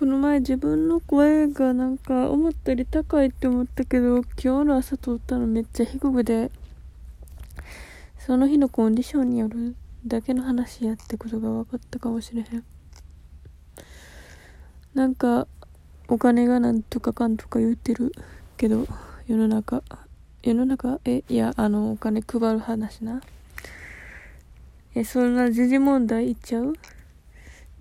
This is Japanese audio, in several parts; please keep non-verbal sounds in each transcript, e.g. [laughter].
この前自分の声がなんか思ったより高いって思ったけど今日の朝通ったのめっちゃ低くでその日のコンディションによるだけの話やってことが分かったかもしれへん。なんかお金がなんとかかんとか言ってるけど世の中世の中？えいやあのお金配る話な。えそんな時事問題言っちゃう？言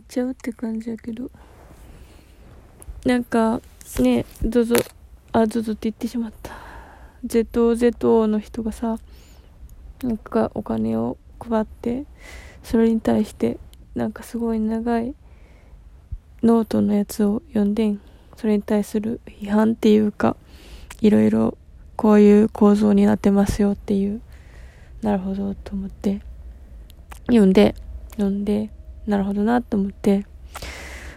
っちゃうって感じやけど。なんかねどうぞあどうぞって言ってしまった。ZOZO の人がさなんかお金を配ってそれに対してなんかすごい長いノートのやつを読んでん。それに対する批判っていうかいろいろこういう構造になってますよっていうなるほどと思って読んで読んでなるほどなと思って。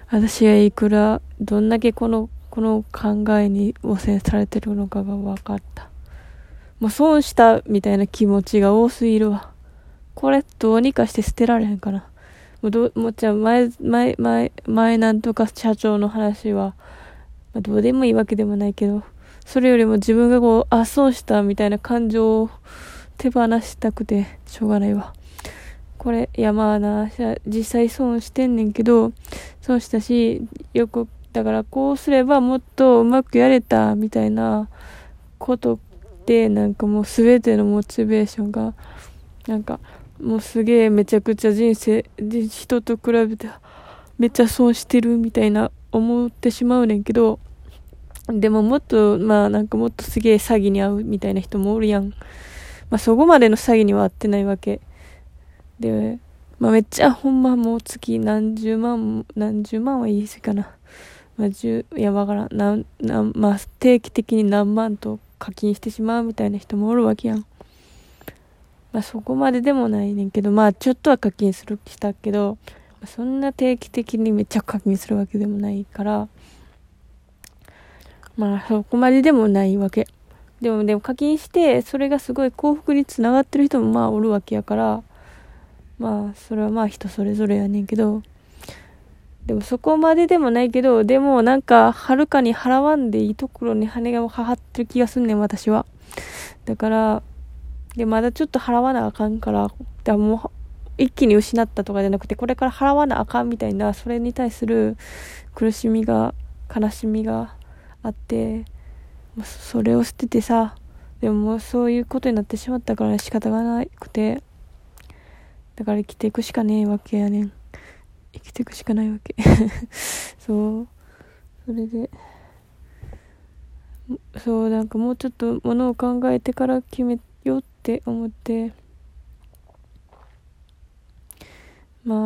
私がいくらどんだけこのこの考えに汚染されてるのかが分かった。もう損したみたいな気持ちが多すぎるわ。これどうにかして捨てられへんかな。もうどもうじゃあ前前前前なんとか社長の話は、まあ、どうでもいいわけでもないけどそれよりも自分がこうあ損したみたいな感情を手放したくてしょうがないわ。これいやまあな実際損してんねんけど損したしよくだからこうすればもっとうまくやれたみたいなことでなんかもう全てのモチベーションがなんかもうすげえめちゃくちゃ人生で人と比べてめっちゃ損してるみたいな思ってしまうねんけどでももっとまあなんかもっとすげえ詐欺に遭うみたいな人もおるやん。まあそこまでの詐欺には遭ってないわけ。でまあめっちゃほんまもう月何十万何十万は言い過ぎかな。まあ十いやわからん。ななまあ定期的に何万と課金してしまうみたいな人もおるわけやん。まあそこまででもないねんけど、まあちょっとは課金するしたけど、そんな定期的にめっちゃ課金するわけでもないから、まあそこまででもないわけ。でもでも課金して、それがすごい幸福につながってる人もまあおるわけやから、まあそれはまあ人それぞれやねんけど、でもそこまででもないけど、でもなんか、はるかに払わんでいいところに羽がははってる気がすんねん、私は。だから、で、まだちょっと払わなあかんから、だもう、一気に失ったとかじゃなくて、これから払わなあかんみたいな、それに対する苦しみが、悲しみがあって、それを捨ててさ、でももうそういうことになってしまったから仕方がなくて、だから生きていくしかねえわけやねん。生きていくしかないわけ。[laughs] そう。それで、そう、なんかもうちょっとものを考えてから決めようって思ってまあ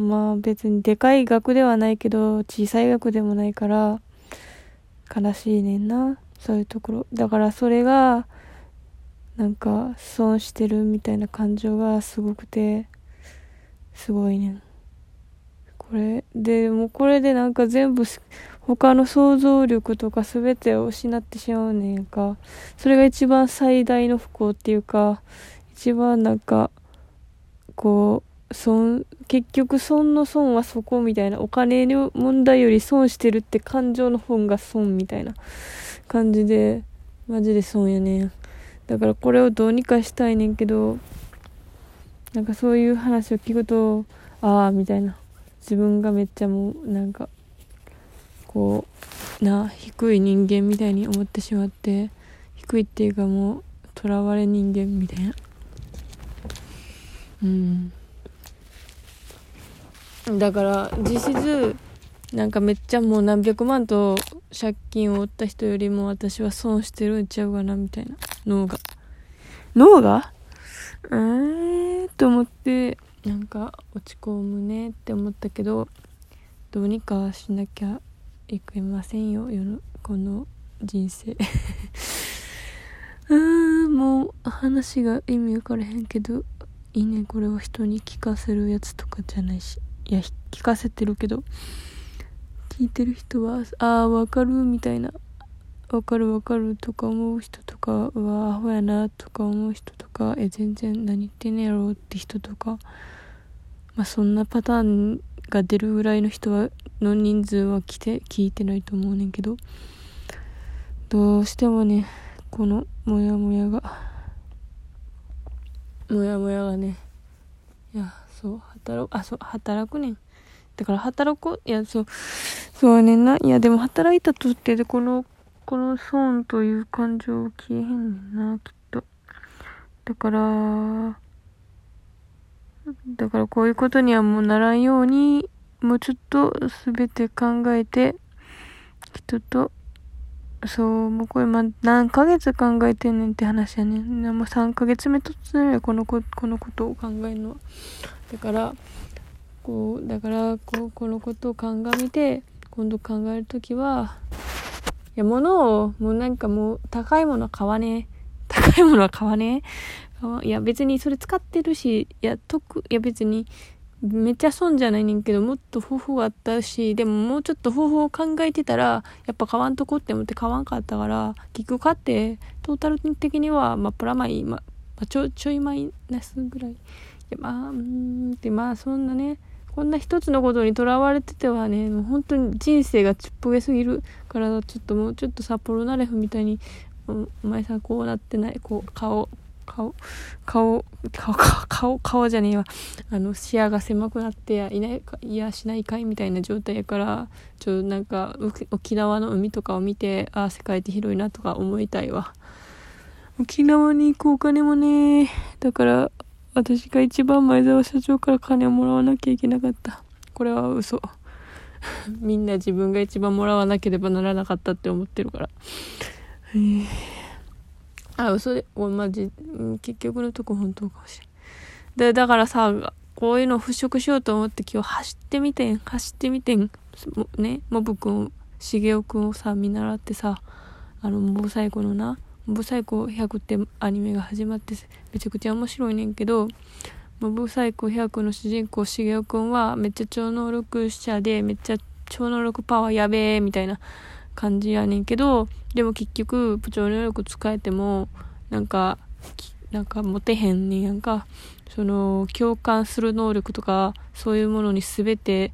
まあ別にでかい額ではないけど小さい額でもないから悲しいねんなそういうところだからそれがなんか損してるみたいな感情がすごくてすごいね。これでもこれでなんか全部他の想像力とか全てを失ってしまうねんか。それが一番最大の不幸っていうか一番なんかこう損結局損の損はそこみたいな。お金の問題より損してるって感情の本が損みたいな感じでマジで損やねん。だからこれをどうにかしたいねんけどなんかそういう話を聞くとああみたいな。自分がめっちゃもうなんかこうな低い人間みたいに思ってしまって低いっていうかもうとらわれ人間みたいな。うん。だから実質なんかめっちゃもう何百万と借金を負った人よりも私は損してるんちゃうかなみたいな脳が。脳が？えーと思って。なんか落ち込むねって思ったけどどうにかしなきゃいけませんよ。この人生。うーんもう話が意味分からへんけどいいね。これは人に聞かせるやつとかじゃないし。いや聞かせてるけど聞いてる人はああ分かるみたいな分かる分かるとか思う人とかうわアホやなとか思う人とかえ全然何言ってんねやろって人とかまあそんなパターンが出るぐらいの人はの人数は来て聞いてないと思うねんけどどうしてもねこのモヤモヤがモヤモヤがねいやそう働あそう働くねん。だから働こう。いやそう。そうねんな。いやでも働いたとってでこのこの損という感情消えへんねんなきっと。だからだからこういうことにはもうならんようにもうちょっと全て考えて人とそうもうこれま何ヶ月考えてんねんって話やねん。もう3ヶ月目突然このここのことを考えるのは。だからこうだからこうこのことを鑑みて今度考える時はいや物をもうなんかもう高いものは買わねえ。高いものは買わねえ。いや別にそれ使ってるしいや得いや別にめっちゃ損じゃないねんけどもっと方法あったしでももうちょっと方法を考えてたらやっぱ買わんとこって思って買わんかったから結局買ってトータル的にはまあプラマイ、まあ、ちょちょいマイナスぐらい。いやまあうんってまあそんなねこんな一つのことにとらわれててはね、もう本当に人生がちっぽけすぎるから、ちょっともうちょっと札幌ナレフみたいに、お前さんこうなってない、こう、顔、顔、顔、顔、顔、顔じゃねえわ。あの、視野が狭くなってや、いないか、いや、しないかいみたいな状態やから、ちょっと、なんか、沖縄の海とかを見て、ああ、世界って広いなとか思いたいわ。沖縄に行くお金もね、だから、私が一番前澤社長から金をもらわなきゃいけなかった。これは嘘。[laughs] みんな自分が一番もらわなければならなかったって思ってるから。えー、あ、嘘で、おマジ、結局のとこ本当かもしれん。で、だからさ、こういうのを払拭しようと思って今日走ってみてん、走ってみてん。ね、モブくん、しげおくんをさ、見習ってさ、あの、防災後のな、ブサイコ100ってアニメが始まってめちゃくちゃ面白いねんけどブサイコ100の主人公しげおくんはめっちゃ超能力者でめっちゃ超能力パワーやべえみたいな感じやねんけどでも結局超能力使えてもなんかなんかモテへんねんやんか。その共感する能力とかそういうものに全て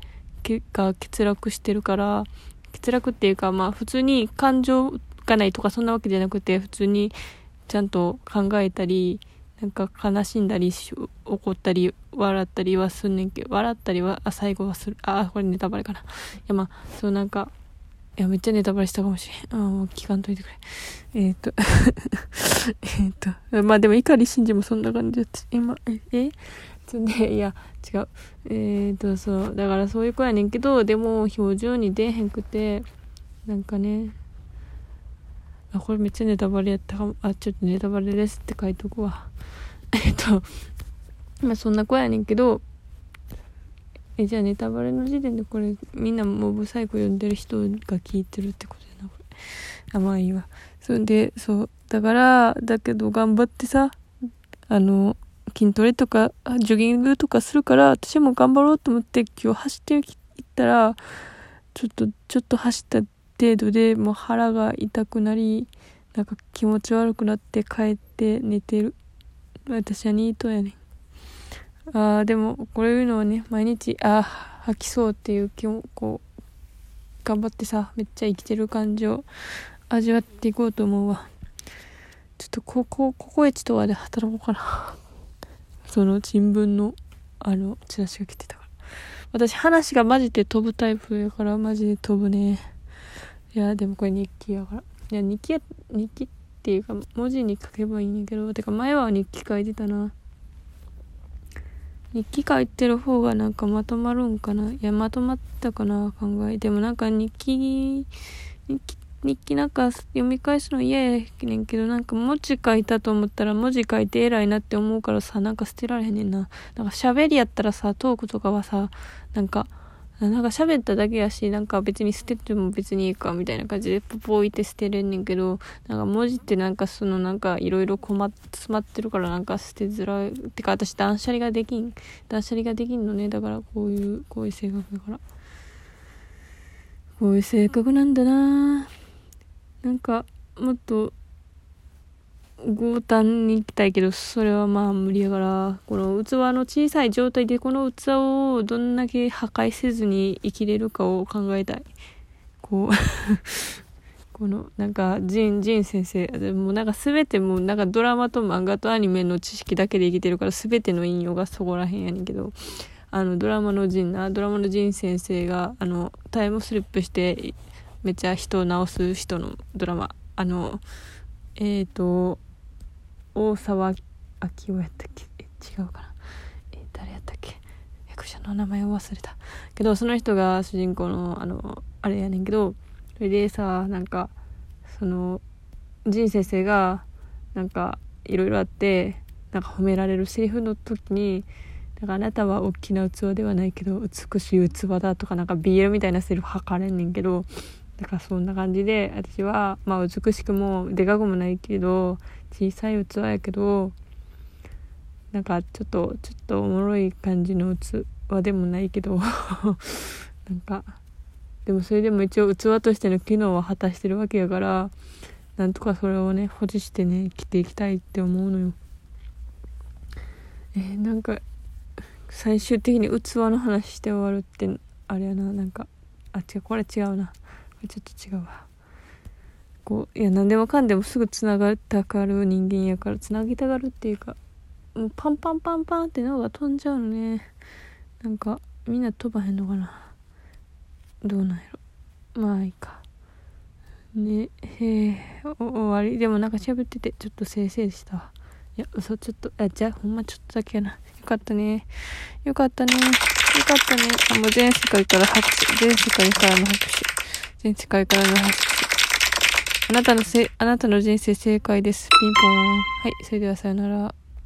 が欠落してるから欠落っていうかまあ普通に感情かないとかそんなわけじゃなくて普通にちゃんと考えたりなんか悲しんだり怒ったり笑ったりはすんねんけど笑ったりはあ最後はする。あこれネタバレかな。いやまあそうなんかいやめっちゃネタバレしたかもしれん。あもう聞かんといてくれ。えっ、[laughs] ー、とえっとまあでも碇シンジもそんな感じだった。今ええ？つんでいや違う。えっ、ー、とそうだからそういう子やねんけどでも表情に出へんくてなんかねあ、これめっちゃネタバレやったかも。あ、ちょっとネタバレですって書いとくわ。[laughs] えっと、まあそんな子やねんけど、え、じゃあネタバレの時点でこれ、みんなモブサイコ読んでる人が聞いてるってことやな、これ。あ、まあいいわ。そんで、そう。だから、だけど頑張ってさ、あの、筋トレとか、ジョギングとかするから、私も頑張ろうと思って今日走っていったら、ちょっと、ちょっと走った程度でもう腹が痛くなりなんか気持ち悪くなって帰って寝てる。私はニートやねん。あーでもこれいうのはね毎日ああ吐きそうっていう気もこう頑張ってさめっちゃ生きてる感じを味わっていこうと思うわ。ちょっとここここへちとはで働こうかな。その新聞のあのチラシが来てたから。私話がマジで飛ぶタイプやからマジで飛ぶね。いや、でもこれ日記やから。いや、日記や、日記っていうか、文字に書けばいいんやけど、てか前は日記書いてたな。日記書いてる方がなんかまとまるんかないや、まとまったかな、考え。でもなんか日記、日記、日記なんか読み返すの嫌やねんけど、なんか文字書いたと思ったら文字書いて偉いなって思うからさ、なんか捨てられへんねんな。なんか喋りやったらさ、トークとかはさ、なんか、なんか喋っただけやし、なんか別に捨てても別にいいかみたいな感じでポポ置いて捨てれんねんけど、なんか文字ってなんかそのなんかいろいろ困っ詰まってるからなんか捨てづらい。ってか私断捨離ができん。断捨離ができんのね。だからこういう、こういう性格だから。こういう性格なんだななんかもっと、豪胆に行きたいけど、それはまあ無理やから、この器の小さい状態でこの器をどんだけ破壊せずに生きれるかを考えたい。こう [laughs] このなんかジンジン先生。でもなんか全てもうなんかドラマと漫画とアニメの知識だけで生きてるから全ての引用がそこらへんやねんけど。あのドラマのジンなドラマのジン先生があのタイムスリップしてめっちゃ人を治す人のドラマ。あのえっ、ー、と大沢明夫やったっけ？え違うかな。え誰やったっけ？役者の名前を忘れた。けどその人が主人公のあのあれやねんけどそれでさなんかその仁先生がなんかいろいろあってなんか褒められるセリフの時に「だかあなたは大きな器ではないけど美しい器だ」とかなんか BL みたいなセリフ吐かれんねんけどだからそんな感じで私はまあ美しくもでかくもないけど小さい器やけどなんかちょっとちょっとおもろい感じの器でもないけど [laughs] なんかでもそれでも一応器としての機能は果たしてるわけやからなんとかそれをね保持してね着ていきたいって思うのよ。えー、なんか最終的に器の話して終わるってあれやななんかあ違うこれ違うな。ちょっと違うわ。こういや何でもかんでもすぐつながたがる人間やからつなぎたがるっていうかもうパンパンパンパンって脳が飛んじゃうのね。なんかみんな飛ばへんのかな。どうなんやろ。まあいいか。ねへえ。終わり。でもなんか喋っててちょっと先生でしたわ。いや嘘ちょっとあじゃあほんまちょっとだけやな。よかったね。よかったね。よかったね。あもう全世界から拍手。全世界からの拍手。全世界からの発信あなたのせあなたの人生正解です。ピンポーン。はい。それではさよなら。